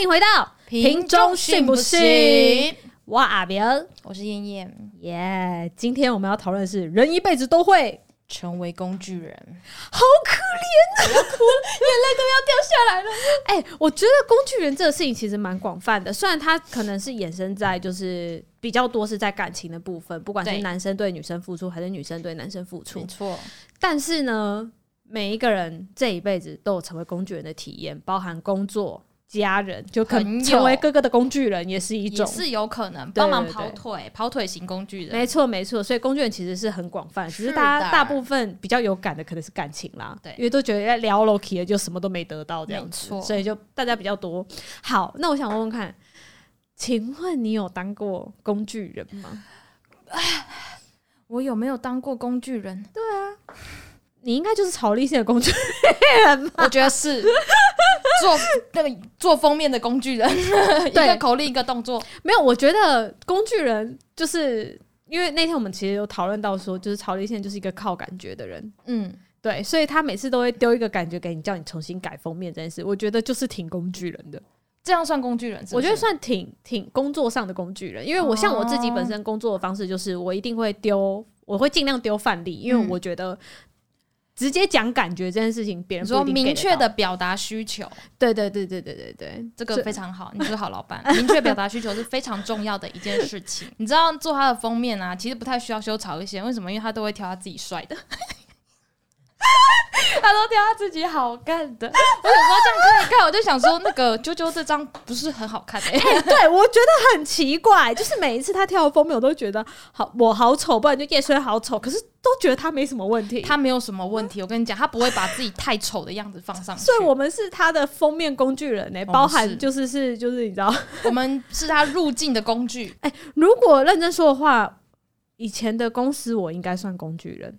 欢迎回到瓶中信不信？我阿明，我是燕燕，耶！今天我们要讨论的是人一辈子都会成为工具人，好可怜啊，我要哭了，眼泪都要掉下来了。哎、我觉得工具人这个事情其实蛮广泛的，虽然它可能是衍生在就是比较多是在感情的部分，不管是男生对女生付出，还是女生对男生付出没，错，但是呢，每一个人这一辈子都有成为工具人的体验，包含工作、家人，就可能成为哥哥的工具人也是一种。也是有可能帮忙跑腿，跑腿型工具人，没错，没错，所以工具人其实是很广泛，只是大家大部分比较有感的可能是感情啦，对因为都觉得在聊 Loki 了就什么都没得到这样子，所以就大家比较多。好，那我想问问看，请问你有当过工具人吗？我有没有当过工具人？对啊你应该就是曹立信的工具人吧？我觉得是做那个做封面的工具人，一个口令一个动作，没有，我觉得工具人就是因为那天我们其实有讨论到说，就是曹立宪就是一个靠感觉的人，嗯，对，所以他每次都会丢一个感觉给你，叫你重新改封面这件事，我觉得就是挺工具人的。这样算工具人是是？我觉得算挺挺工作上的工具人，因为我像我自己本身工作的方式就是我一定会丢，我会尽量丢范例，因为嗯我觉得。直接讲感觉这件事情，别人说明确的表达需求，对对对对对对对，这个非常好，你是个好老板。明确表达需求是非常重要的一件事情。你知道做他的封面啊，其实不太需要修草一些，为什么？因为他都会挑他自己帅的，他都挑他自己好看的。我有时候这样看一看，我就想说，那个啾啾这张不是很好看的、欸。哎、对，我觉得很奇怪，就是每一次他挑的封面，我都觉得好，我好丑，不然就叶轩好丑，可是都觉得他没什么问题。他没有什么问题，我跟你讲，他不会把自己太丑的样子放上去。所以我们是他的封面工具人呢、们包含就是是就是你知道，我们是他入境的工具。如果认真说的话，以前的公司我应该算工具人。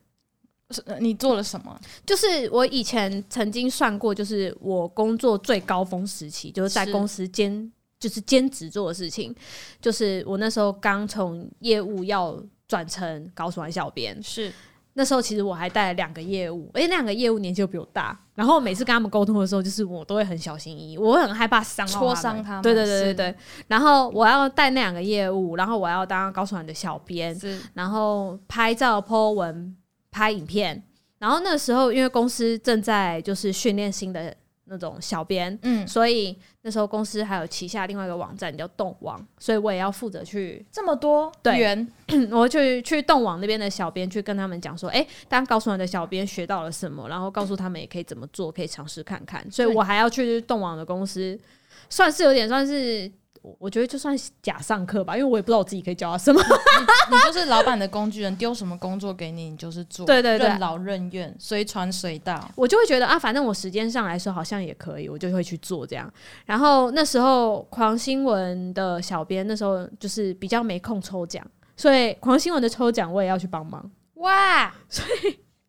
你做了什么？就是我以前曾经算过，就是我工作最高峰时期，就是在公司兼就是兼职做的事情，就是我那时候刚从业务要转成高管小编，是。那时候其实我还带了两个业务，而且那两个业务年纪又比我大，然后每次跟他们沟通的时候，就是我都会很小心翼翼，我会很害怕伤到戳他伤他们对对对对对。然后我要带那两个业务，然后我要当高传的小编，是。然后拍照、po 文、拍影片。然后那时候因为公司正在就是训练新的那种小编，嗯，所以那时候公司还有旗下另外一个网站叫动网，所以我也要负责去这么多对元，我去去动网那边的小编去跟他们讲说，哎、当告诉我的小编学到了什么，然后告诉他们也可以怎么做，可以尝试看看。所以我还要去动网的公司，算是有点算是，我我觉得就算假上课吧，因为我也不知道我自己可以教他什么。你就是老板的工具人，丢什么工作给你，你就是做，对对对任劳任怨，随传随到。我就会觉得啊，反正我时间上来说好像也可以，我就会去做这样。然后那时候狂新闻的小编那时候就是比较没空抽奖，所以狂新闻的抽奖我也要去帮忙。哇，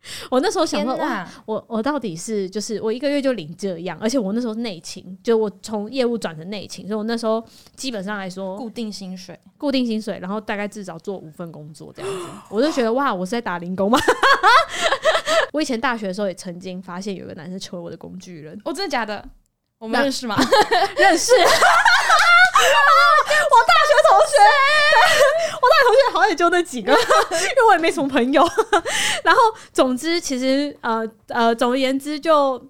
我那时候想说，哇，我我到底是就是我一个月就领这样，而且我那时候内勤，就我从业务转成内勤，所以我那时候基本上来说固定薪水，固定薪水，然后大概至少做五份工作这样子，我就觉得哇，我是在打零工吗？我以前大学的时候也曾经发现有个男生成为我的工具人，哦，真的假的？我们认识吗？认识。同学，我大学同学好像也就那几个，因为我也没什么朋友。然后，总之，其实呃呃，总而言之就，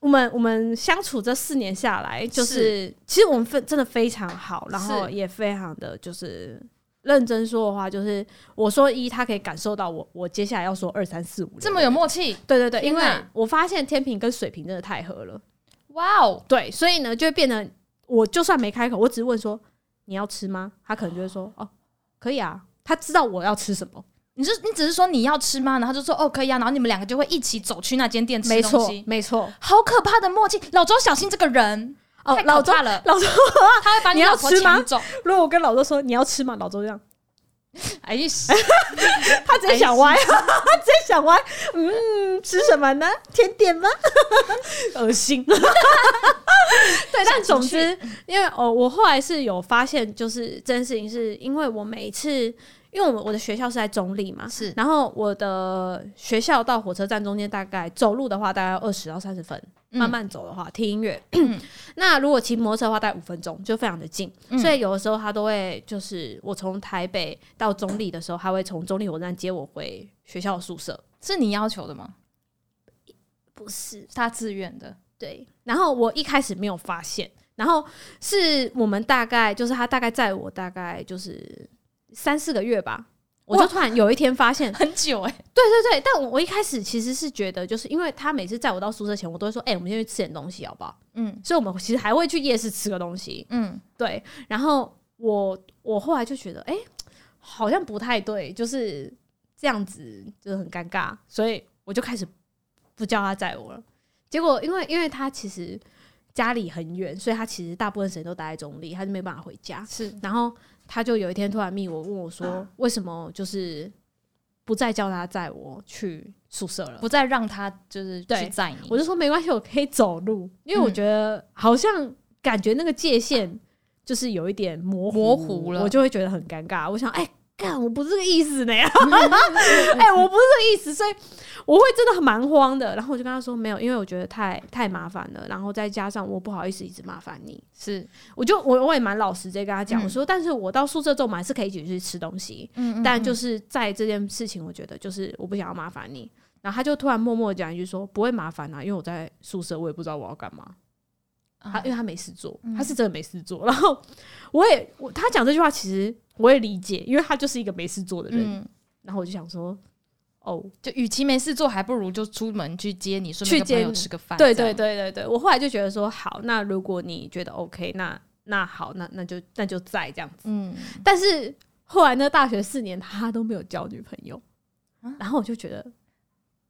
我们我们相处这四年下来，就是其实我们非真的非常好，然后也非常的就是。认真说的话，就是我说一，他可以感受到我，我接下来要说二三四五，这么有默契，对对对，因为我发现天平跟水瓶真的太合了。哇哦！对，所以呢，就会变得我就算没开口，我只是问说你要吃吗？他可能就会说哦，可以啊。他知道我要吃什么，你是你只是说你要吃吗？然后就说哦可以啊，然后你们两个就会一起走去那间店吃没错东西，，没错。好可怕的默契！老周小心这个人，哦老周，怕了，老周，他会把你要老婆吃吗抢走。如果我跟老周说你要吃吗？老周这样，哎呀，他直接想歪，他直接想歪。嗯，吃什么呢？甜点吗？恶心。对，但总之，因为哦，我后来是有发现，就是这件事情，是因为我每一次，因为我们我的学校是在中立嘛，是然后我的学校到火车站中间大概走路的话，大概二十到三十分。慢慢走的话，听音乐。那如果骑摩托车的话，大概五分钟，就非常的近。所以有的时候他都会，就是我从台北到中立的时候，他会从中立火车站接我回学校宿舍。是你要求的吗？不是，他自愿的。对。然后我一开始没有发现，然后是我们大概就是他大概载我大概就是三四个月吧。我就突然有一天发现很久哎，对对对，但我我一开始其实是觉得，就是因为他每次载我到宿舍前，我都会说，哎，我们先去吃点东西好不好？嗯，所以我们其实还会去夜市吃个东西，嗯，对。然后我我后来就觉得，哎，好像不太对，就是这样子就是很尴尬，所以我就开始不叫他载我了。结果因为因为他其实家里很远，所以他其实大部分时间都待在中立，他就没办法回家。是，然后。他就有一天突然密我问我说：“ 为什么就是不再叫他载我去宿舍了？不再让他就是去载你？”我就说：“没关系，我可以走路，因为我觉得好像感觉那个界限就是有一点模模糊了，我就会觉得很尴尬。我想，哎。”干，我不是这个意思呢，哎，我不是这个意思，所以我会真的很蛮慌的。然后我就跟他说没有，因为我觉得太太麻烦了，然后再加上我不好意思一直麻烦你，是，我就我我也蛮老实直接跟他讲，我说，但是我到宿舍之后，我们还是可以一起去吃东西，嗯，但就是在这件事情，我觉得就是我不想要麻烦你。然后他就突然默默讲一句说，不会麻烦啊，因为我在宿舍，我也不知道我要干嘛。他因为他没事做，他是真的没事做。然后我也我他讲这句话，其实我也理解，因为他就是一个没事做的人。然后我就想说，哦，就与其没事做，还不如就出门去接你，去接你吃个饭。对对对对对，我后来就觉得说，好，那如果你觉得 OK，那那好，那那就那就在这样子。嗯，但是后来呢，大学四年他都没有交女朋友，然后我就觉得。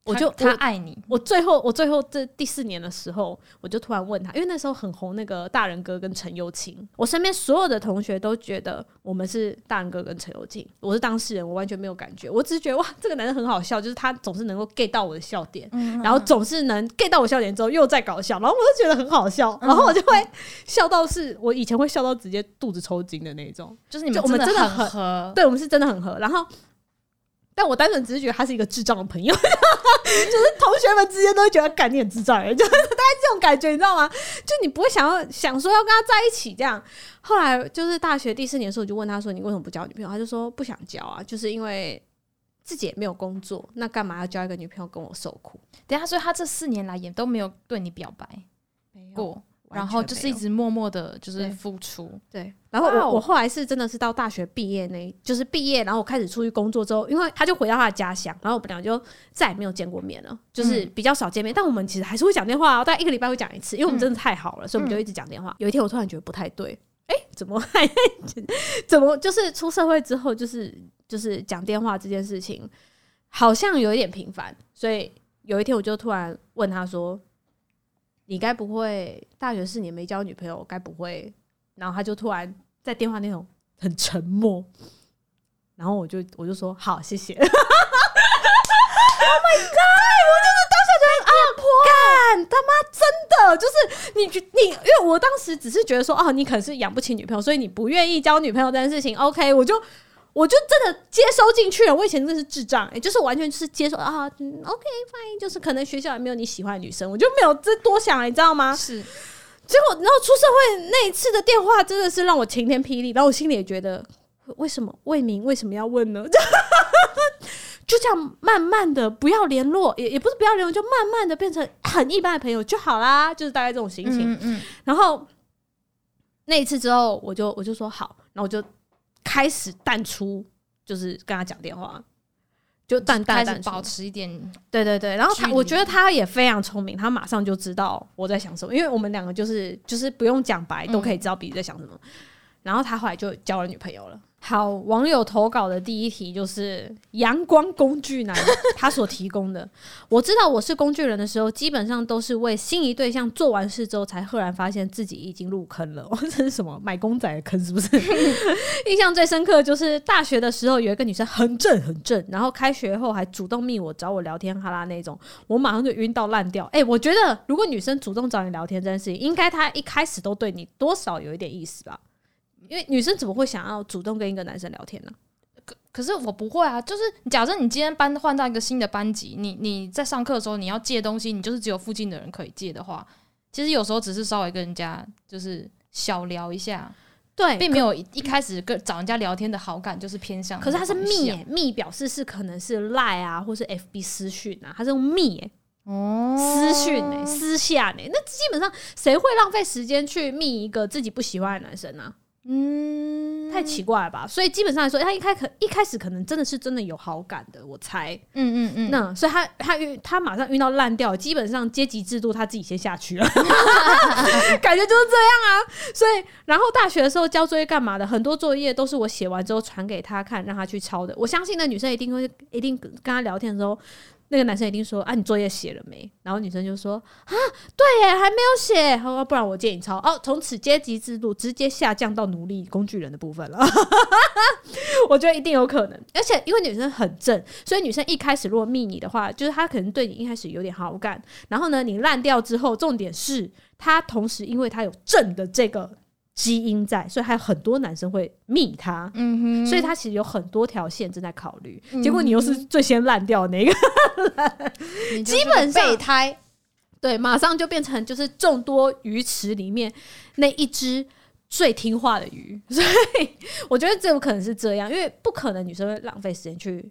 我就他爱你，我最后我最后这第四年的时候，我就突然问他，因为那时候很红那个大人哥跟陈友清，我身边所有的同学都觉得我们是大人哥跟陈友清，我是当事人，我完全没有感觉，我只是觉得哇，这个男生很好笑，就是他总是能够 get 到我的笑点，然后总是能 get 到我笑点之后又在搞笑，然后我就觉得很好笑，然后我就会 笑到是我以前会笑到直接肚子抽筋的那种，就是你们我们真的很合，对我们是真的很合，然后。但我单纯只是觉得他是一个智障的朋友，就是同学们之间都会觉得感你很智障，就是大概这种感觉，你知道吗？就你不会想要想说要跟他在一起这样。后来就是大学第四年的时候，我就问他说：“你为什么不交女朋友？”他就说：“不想交啊，就是因为自己也没有工作，那干嘛要交一个女朋友跟我受苦？”等下，所以他这四年来也都没有对你表白过。然后就是一直默默的，就是付出。对，然后我我后来是真的是到大学毕业那，就是毕业，然后我开始出去工作之后，因为他就回到他的家乡，然后我们俩就再也没有见过面了，就是比较少见面。但我们其实还是会讲电话，大概一个礼拜会讲一次，因为我们真的太好了，所以我们就一直讲电话。有一天我突然觉得不太对，哎，怎么还 怎么就是出社会之后，就是就是讲电话这件事情好像有一点频繁，所以有一天我就突然问他说。你该不会大学四年没交女朋友？该不会？然后他就突然在电话那种很沉默，然后我就我就说好，谢谢。Oh my god！我就是当下觉得啊，干他妈真的就是你你，因为我当时只是觉得说哦，你可能是养不起女朋友，所以你不愿意交女朋友这件事情。OK，我就。我就真的接收进去了，我以前真的是智障，也就是完全就是接受啊，OK fine，就是可能学校也没有你喜欢的女生，我就没有这多想，你知道吗？是，结果然后出社会那一次的电话真的是让我晴天霹雳，然后我心里也觉得，为什么魏明为什么要问呢？就这样慢慢的不要联络，也也不是不要联络，就慢慢的变成很一般的朋友就好啦，就是大概这种心情。嗯嗯。然后那一次之后，我就我就说好，然后我就。开始淡出，就是跟他讲电话，就淡淡淡保持一点，对对对。然后他，我觉得他也非常聪明，他马上就知道我在想什么，因为我们两个就是就是不用讲白都可以知道彼此在想什么。然后他后来就交了女朋友了。好，网友投稿的第一题就是阳光工具男他所提供的。我知道我是工具人的时候，基本上都是为心仪对象做完事之后，才赫然发现自己已经入坑了。这是什么买公仔的坑？是不是？印象最深刻就是大学的时候，有一个女生很正很正，然后开学后还主动密我找我聊天哈啦那种，我马上就晕到烂掉。哎，我觉得如果女生主动找你聊天这件事情，应该她一开始都对你多少有一点意思吧。因为女生怎么会想要主动跟一个男生聊天呢？可可是我不会啊，就是假设你今天班换到一个新的班级，你你在上课的时候你要借东西，你就是只有附近的人可以借的话，其实有时候只是稍微跟人家就是小聊一下，对，并没有一一开始跟找人家聊天的好感就是偏向。可是他是密耶，密表示是可能是赖啊，或是 FB 私讯啊，他是用密耶。哦，私讯呢，私下呢，那基本上谁会浪费时间去密一个自己不喜欢的男生呢？嗯，太奇怪了吧？所以基本上来说，他一开可一开始可能真的是真的有好感的，我猜。嗯嗯嗯。那所以他他遇他马上遇到烂掉，基本上阶级制度他自己先下去了，感觉就是这样啊。所以然后大学的时候交作业干嘛的？很多作业都是我写完之后传给他看，让他去抄的。我相信那女生一定会一定跟他聊天的时候。那个男生一定说啊，你作业写了没？然后女生就说啊，对耶，还没有写。他说不然我借你抄。哦，从此阶级制度直接下降到奴隶工具人的部分了。我觉得一定有可能，而且因为女生很正，所以女生一开始如果密你的话，就是她可能对你一开始有点好感。然后呢，你烂掉之后，重点是她同时因为她有正的这个。基因在，所以还有很多男生会密他，嗯哼，所以他其实有很多条线正在考虑。结果你又是最先烂掉那个，基本上备胎，对，马上就变成就是众多鱼池里面那一只最听话的鱼。所以我觉得这有可能是这样，因为不可能女生会浪费时间去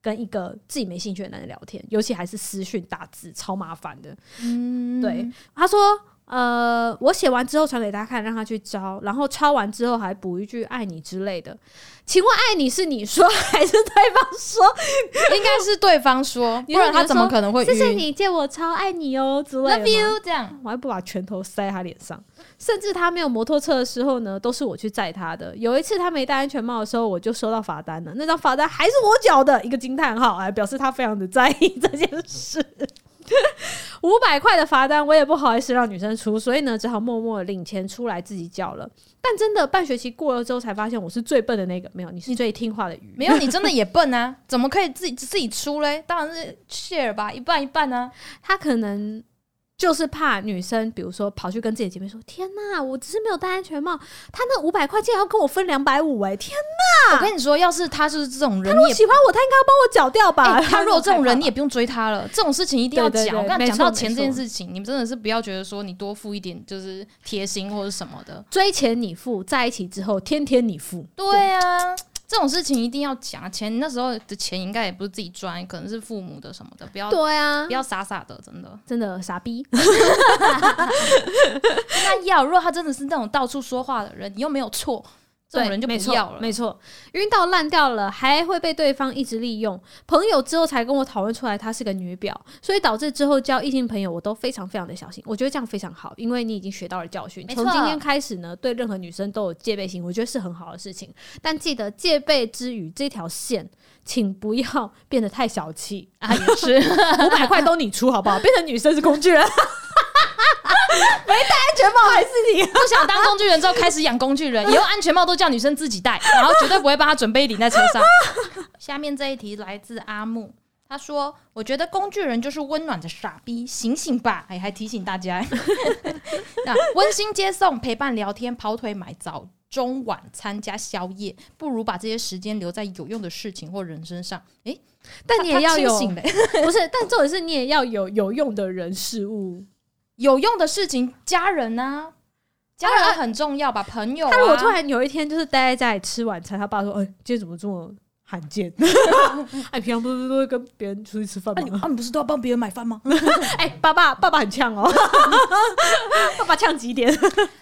跟一个自己没兴趣的男人聊天，尤其还是私讯打字，超麻烦的。嗯，对，他说。呃，我写完之后传给他看，让他去抄，然后抄完之后还补一句“爱你”之类的。请问“爱你”是你说还是对方说？应该是对方说，不然他怎么可能会？谢谢你借我抄“爱你”哦之类的。Love you，这样我还不把拳头塞他脸上。甚至他没有摩托车的时候呢，都是我去载他的。有一次他没戴安全帽的时候，我就收到罚单了。那张罚单还是我缴的，一个惊叹号，哎，表示他非常的在意这件事。五百块的罚单，我也不好意思让女生出，所以呢，只好默默领钱出来自己缴了。但真的半学期过了之后，才发现我是最笨的那个。没有，你是最听话的鱼。没有，你真的也笨啊？怎么可以自己自己出嘞？当然是 share 吧，一半一半呢。他可能。就是怕女生，比如说跑去跟自己姐妹说：“天哪，我只是没有戴安全帽，他那五百块竟然要跟我分两百五！哎，天哪！我跟你说，要是他就是这种人，你喜欢我，他应该要帮我缴掉吧？他如果这种人，你也不用追他了。这种事情一定要讲。我刚讲到钱这件事情，你们真的是不要觉得说你多付一点就是贴心或者什么的，追钱你付，在一起之后天天你付。对啊。这种事情一定要讲钱，那时候的钱应该也不是自己赚，可能是父母的什么的，不要对啊，不要傻傻的，真的真的傻逼。那要，如果他真的是那种到处说话的人，你又没有错。这种人就不要了，没错，晕到烂掉了，还会被对方一直利用。朋友之后才跟我讨论出来，她是个女婊，所以导致之后交异性朋友，我都非常非常的小心。我觉得这样非常好，因为你已经学到了教训。从今天开始呢，对任何女生都有戒备心，我觉得是很好的事情。但记得戒备之余，这条线请不要 变得太小气啊！也是 五百块都你出好不好？变成女生是工具人。没戴安全帽还是你？不想当工具人之后开始养工具人，以后安全帽都叫女生自己戴，然后绝对不会帮他准备顶在车上。下面这一题来自阿木，他说：“我觉得工具人就是温暖的傻逼，醒醒吧！”哎，还提醒大家，那温馨接送、陪伴聊天、跑腿买早中晚餐加宵夜，不如把这些时间留在有用的事情或人身上。哎，但你也要有，不是？但重点是你也要有有用的人事物。有用的事情，家人呢？家人很重要吧？朋友。他如果突然有一天就是待在家里吃晚餐，他爸说：“哎，今天怎么这么罕见？哎，平常不是都会跟别人出去吃饭吗？啊，你不是都要帮别人买饭吗？” 哎，爸爸，爸爸很呛哦。爸爸呛几点？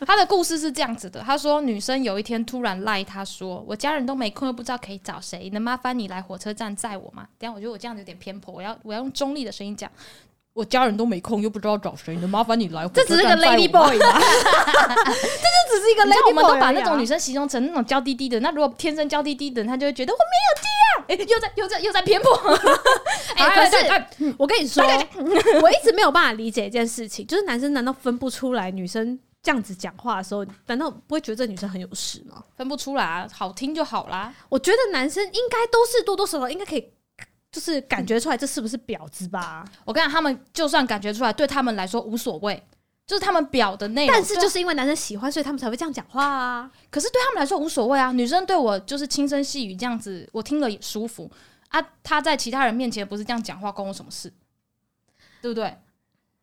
他的故事是这样子的：他说，女生有一天突然赖他说：“我家人都没空，又不知道可以找谁，能麻烦你来火车站载我吗？”等下，我觉得我这样子有点偏颇，我要我要用中立的声音讲。我家人都没空，又不知道找谁，能麻烦你来？这只是个 lady boy 吗？这就只是一个 lady boy。我们都把那种女生形容成那种娇滴滴的，那如果天生娇滴滴的，她就会觉得我没有爹啊！哎，又在又在又在偏颇。哎，可是我跟你说，我一直没有办法理解一件事情，就是男生难道分不出来女生这样子讲话的时候，难道不会觉得这女生很有事吗？分不出来啊，好听就好啦。我觉得男生应该都是多多少少应该可以。就是感觉出来这是不是婊子吧？我跟你讲，他们就算感觉出来，对他们来说无所谓。就是他们表的内容。但是就是因为男生喜欢，所以他们才会这样讲话啊。可是对他们来说无所谓啊，女生对我就是轻声细语这样子，我听了也舒服啊。他在其他人面前不是这样讲话，关我什么事？对不对？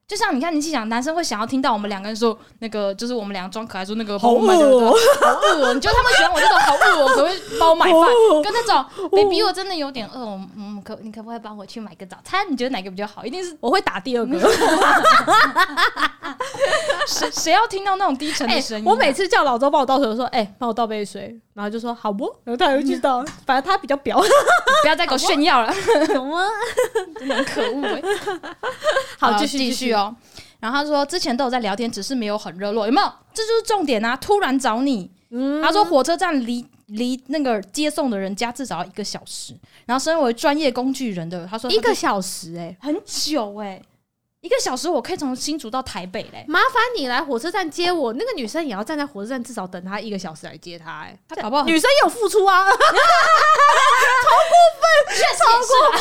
就像你看，你去想，男生会想要听到我们两个人说那个，就是我们两个装可爱说那个好帮我买的恶哦好饿哦！你觉得他们喜欢我这种好饿哦，可不可以帮我买饭？跟那种 baby 我真的有点饿，哦嗯，可你可不可以帮我去买个早餐？你觉得哪个比较好？一定是我会打第二个。谁谁要听到那种低沉的声音啊、我每次叫老周帮我倒水，我说：“哎、帮我倒杯水。”然后就说：“好不？”然后他也会去倒，反正他比较表，不要再给我炫耀了，懂吗？真的很可恶哎、好，继续继续。哦。然后他说，之前都有在聊天，只是没有很热络，有没有？这就是重点啊！突然找你，嗯他说火车站离离那个接送的人家至少要一个小时，然后身为专业工具人的，他说他一个小时、哎，很久哎、一个小时我可以从新竹到台北嘞、麻烦你来火车站接我。那个女生也要站在火车站，至少等她一个小时来接他、哎，他搞不好女生有付出啊，确实也是啊，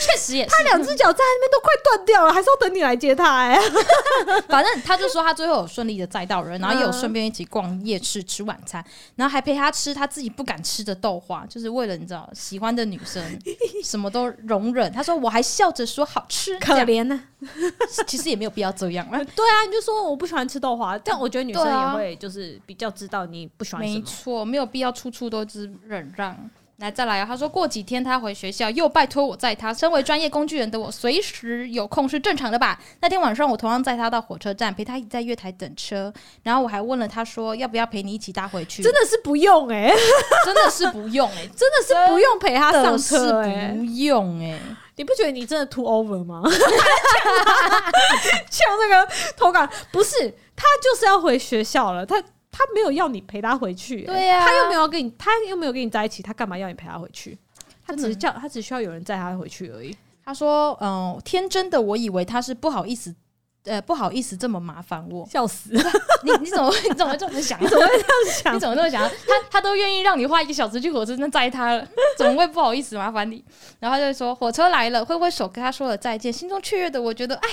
确实也是。他两只脚在那边都快断掉了，还是要等你来接他、哎，反正他就说他最后有顺利的载到人，然后也有顺便一起逛夜市吃晚餐，然后还陪他吃他自己不敢吃的豆花，就是为了你知道喜欢的女生 什么都容忍。他说我还笑着说好吃，可怜呢、其实也没有必要这样啊。对啊，你就说我不喜欢吃豆花，但我觉得女生也会就是比较知道你不喜欢什么。没错，没有必要处处都是忍让。来，再来啊！他说过几天他回学校，又拜托我载他。身为专业工具人的我，随时有空是正常的吧？那天晚上我同样载他到火车站，陪他一起在月台等车。然后我还问了他说，要不要陪你一起搭回去？真的是不用哎、真的是不用哎、真的是不用陪他上车哎、不用哎、你不觉得你真的 too over 吗？像那个投稿，不是他就是要回学校了，他他没有要你陪他回去、欸对呀他又没有要跟你，他又没有跟你在一起，他干嘛要你陪他回去？他只是叫他只需要有人载他回去而已。他说，嗯、天真的我以为他是不好意思。呃，不好意思，这么麻烦我。笑死！你你怎么会 你怎么会这么想？你怎么会这样想你？怎么那么想？他他都愿意让你花一个小时去火车站载他了，怎么会不好意思麻烦你？然后他就说火车来了，挥挥手跟他说了再见，心中雀跃的，我觉得哎，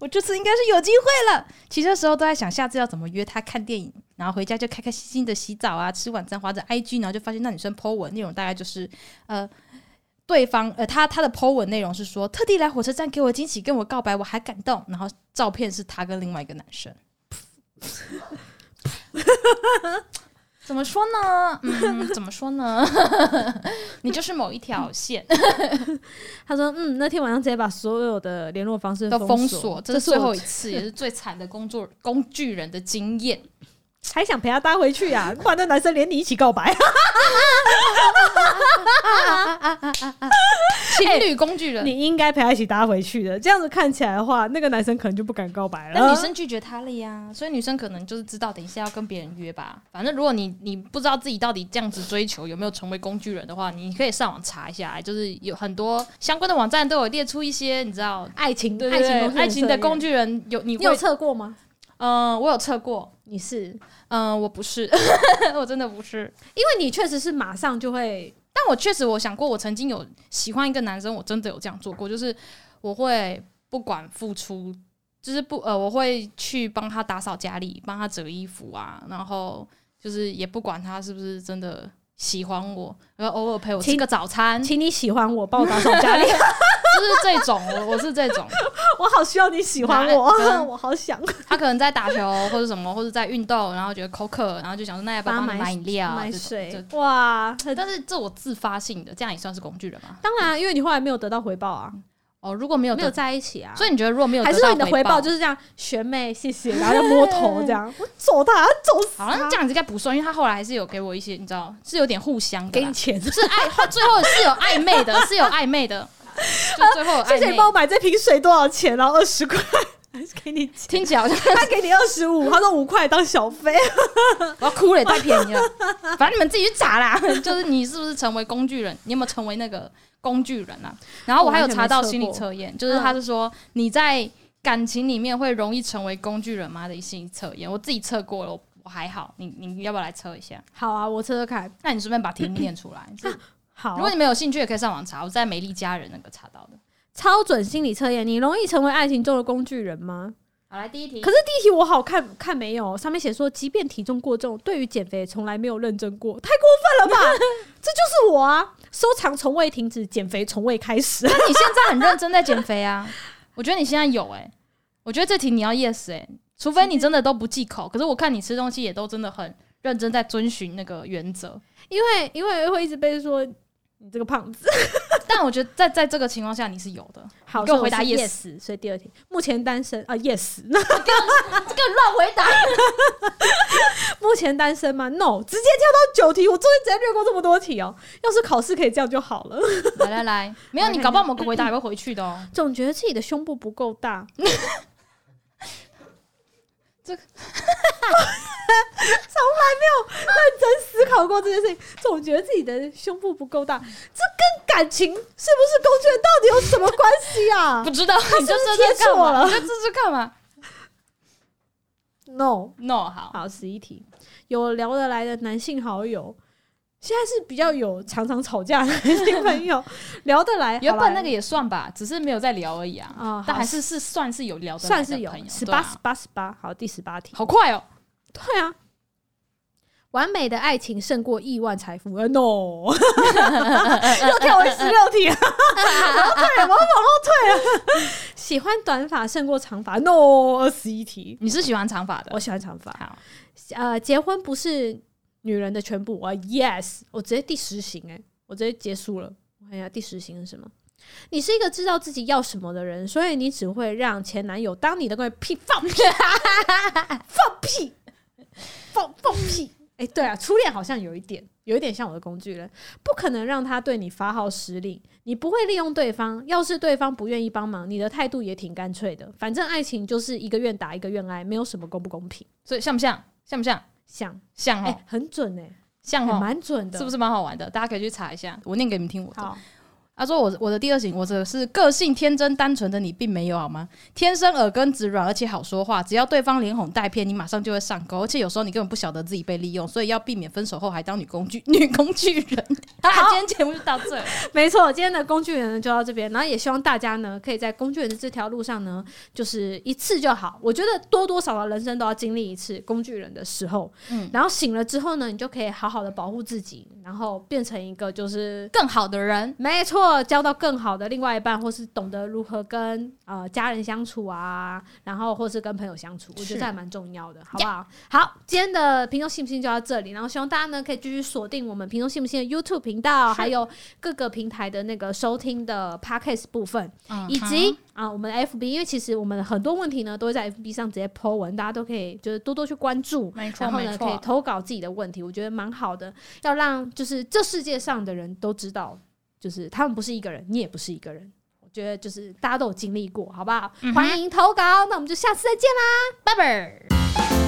我这次应该是有机会了。骑车时候都在想下次要怎么约他看电影，然后回家就开开心心的洗澡啊，吃晚餐，划着 IG，然后就发现那女生 po 文内容大概就是呃。对方呃，他他的 po 文内容是说，特地来火车站给我惊喜，跟我告白，我还感动。然后照片是他跟另外一个男生。怎么说呢？嗯，怎么说呢？你就是某一条线 他说：“嗯，那天晚上直接把所有的联络方式都封锁，这是最后一次，也是最惨的工作工具人的经验。还想陪他搭回去呀、不然那男生连你一起告白。情侣工具人，你应该陪他一起搭回去的。这样子看起来的话，那个男生可能就不敢告白了。那女生拒绝他了呀，所以女生可能就是知道等一下要跟别人约吧。反正如果你你不知道自己到底这样子追求有没有成为工具人的话，你可以上网查一下，就是有很多相关的网站都有列出一些你知道。爱情，爱情爱情的工具，人有你你有会，测过吗？嗯、我有测过，你是，嗯、我不是，我真的不是，因为你确实是马上就会，但我确实我想过，我曾经有喜欢一个男生，我真的有这样做过，就是我会不管付出，就是不呃，我会去帮他打扫家里，帮他折衣服啊，然后就是也不管他是不是真的喜欢我，然后偶尔陪我吃个早餐，就请你喜欢我，帮我打扫家里，是这种，我我是这种，我好需要你喜欢我哪，我好想。他可能在打球或者什么，或者在运动，然后觉得口渴，然后就想说那要不要帮他买买饮料、买水就，哇，但是这我自发性的，这样也算是工具人吗？当然，因为你后来没有得到回报啊，哦，如果没有没有，在一起啊，所以你觉得如果没有还得到是说你的回报？报就是这样，学妹谢谢，然后要摸头这样，我揍他，揍死好像，这样子应该不算，因为他。后来还是有给我一些，你知道，是有点互相的给你，钱，是爱，他最后是有暧昧的，是有暧昧的，就最后谢谢你帮。我买这瓶水多少钱？然后二十块，还是给你？听起来好像他给你二十五，他说五块当小费。我要哭了，也太便宜了。反正你们自己去查啦，就是你是不是成为工具人？你有没有成为那个工具人啊？然后我还有查到心理测验，就是他是说你在感情里面会容易成为工具人吗的心理测验，我自己测过了，我我还好。你你要不要来测一下？好啊，我测测看。那你顺便把题目念出来。是好，如果你们有兴趣，也可以上网查，我在美丽佳人那个查到的。超准心理测验，你容易成为爱情中的工具人吗？好，来第一题。可是第一题我好看看没有，上面写说，即便体重过重，对于减肥从来没有认真过，太过分了吧？这就是我啊！收藏从未停止，减肥从未开始。那你现在很认真在减肥啊？我觉得你现在有哎、我觉得这题你要 yes 哎、除非你真的都不忌口。可是我看你吃东西也都真的很认真在遵循那个原则。因为因为会一直被说你这个胖子。但我觉得在在这个情况下你是有的。好，你给我回答 yes yes。所以第二题，目前单身啊，yes。那这个乱回答。目前单身吗？No，直接跳到九题，我终于直接略过这么多题哦。要是考试可以这样就好了。来来来，没有你搞不好某个回答也会回去的哦。总觉得自己的胸部不够大，这 没有认真思考过这件事情。总觉得自己的胸部不够大，这跟感情是不是工具人到底有什么关系啊 不知道，你就是？贴错了你就这这干嘛？No，？No，好，好，十一题，有聊得来的男性好友。现在是比较有常常吵架的男性朋友，聊得来。原本那个也算吧，只是没有在聊而已啊。但还是是算是有聊的，算是有十八、十八、十八。好，第十八题。好快哦。对啊，完美的爱情胜过亿万财富。呃，no，又跳回十六题了，我要退了，我要往后退了。喜欢短发胜过长发，no，二十一题。你是喜欢长发的我？喜欢长发。好，呃，结婚不是女人的全部。我 yes，我直接第十行哎、我直接结束了。我看一下第十行是什么。你是一个知道自己要什么的人，所以你只会让前男友当你的个屁放屁，放屁，放放屁。哎、对啊，初恋好像有一点，有一点像我的工具人，不可能让他对你发号施令，你不会利用对方。要是对方不愿意帮忙，你的态度也挺干脆的。反正爱情就是一个愿打一个愿挨，没有什么公不公平。所以像不像？像不像？像像哎、哦，很准哎、还像哦，蛮准的，是不是蛮好玩的？大家可以去查一下，我念给你们听我的。好，他说我我的第二型，我这是个性天真单纯的你，并没有好吗？天生耳根子软，而且好说话，只要对方连哄带骗，你马上就会上钩。而且有时候你根本不晓得自己被利用，所以要避免分手后还当女工具女 工具人。好，今天节目就到这。没错，今天的工具人呢就到这边，然后也希望大家呢可以在工具人的这条路上呢，就是一次就好。我觉得多多少少人生都要经历一次工具人的时候，嗯然后醒了之后呢，你就可以好好的保护自己，然后变成一个就是。更好的人，没错，交到更好的另外一半，或是懂得如何跟呃家人相处啊，然后或是跟朋友相处，我觉得这还蛮重要的，好不好？好，今天的平庸信不信就到这里，然后希望大家呢可以继续锁定我们平庸信不信的 YouTube 频道，还有各个平台的那个收听的 Podcast 部分，嗯以及啊我们的 FB，因为其实我们的很多问题呢都会在 FB 上直接 po 文，大家都可以就是多多去关注，没错然后呢，可以投稿自己的问题，我觉得蛮好的，要让就是这世界上的人都知道，就是他们不是一个人，你也不是一个人。我觉得就是大家都有经历过，好不好？嗯欢迎投稿，那我们就下次再见啦，拜拜。